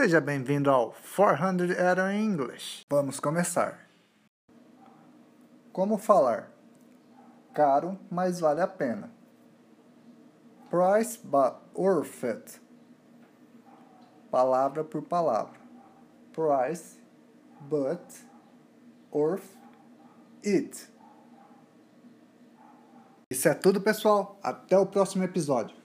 Seja bem-vindo ao 400 Error English. Vamos começar. Como falar? Caro, mas vale a pena. Price but worth it. Palavra por palavra. Price but worth it. Isso é tudo, pessoal. Até o próximo episódio.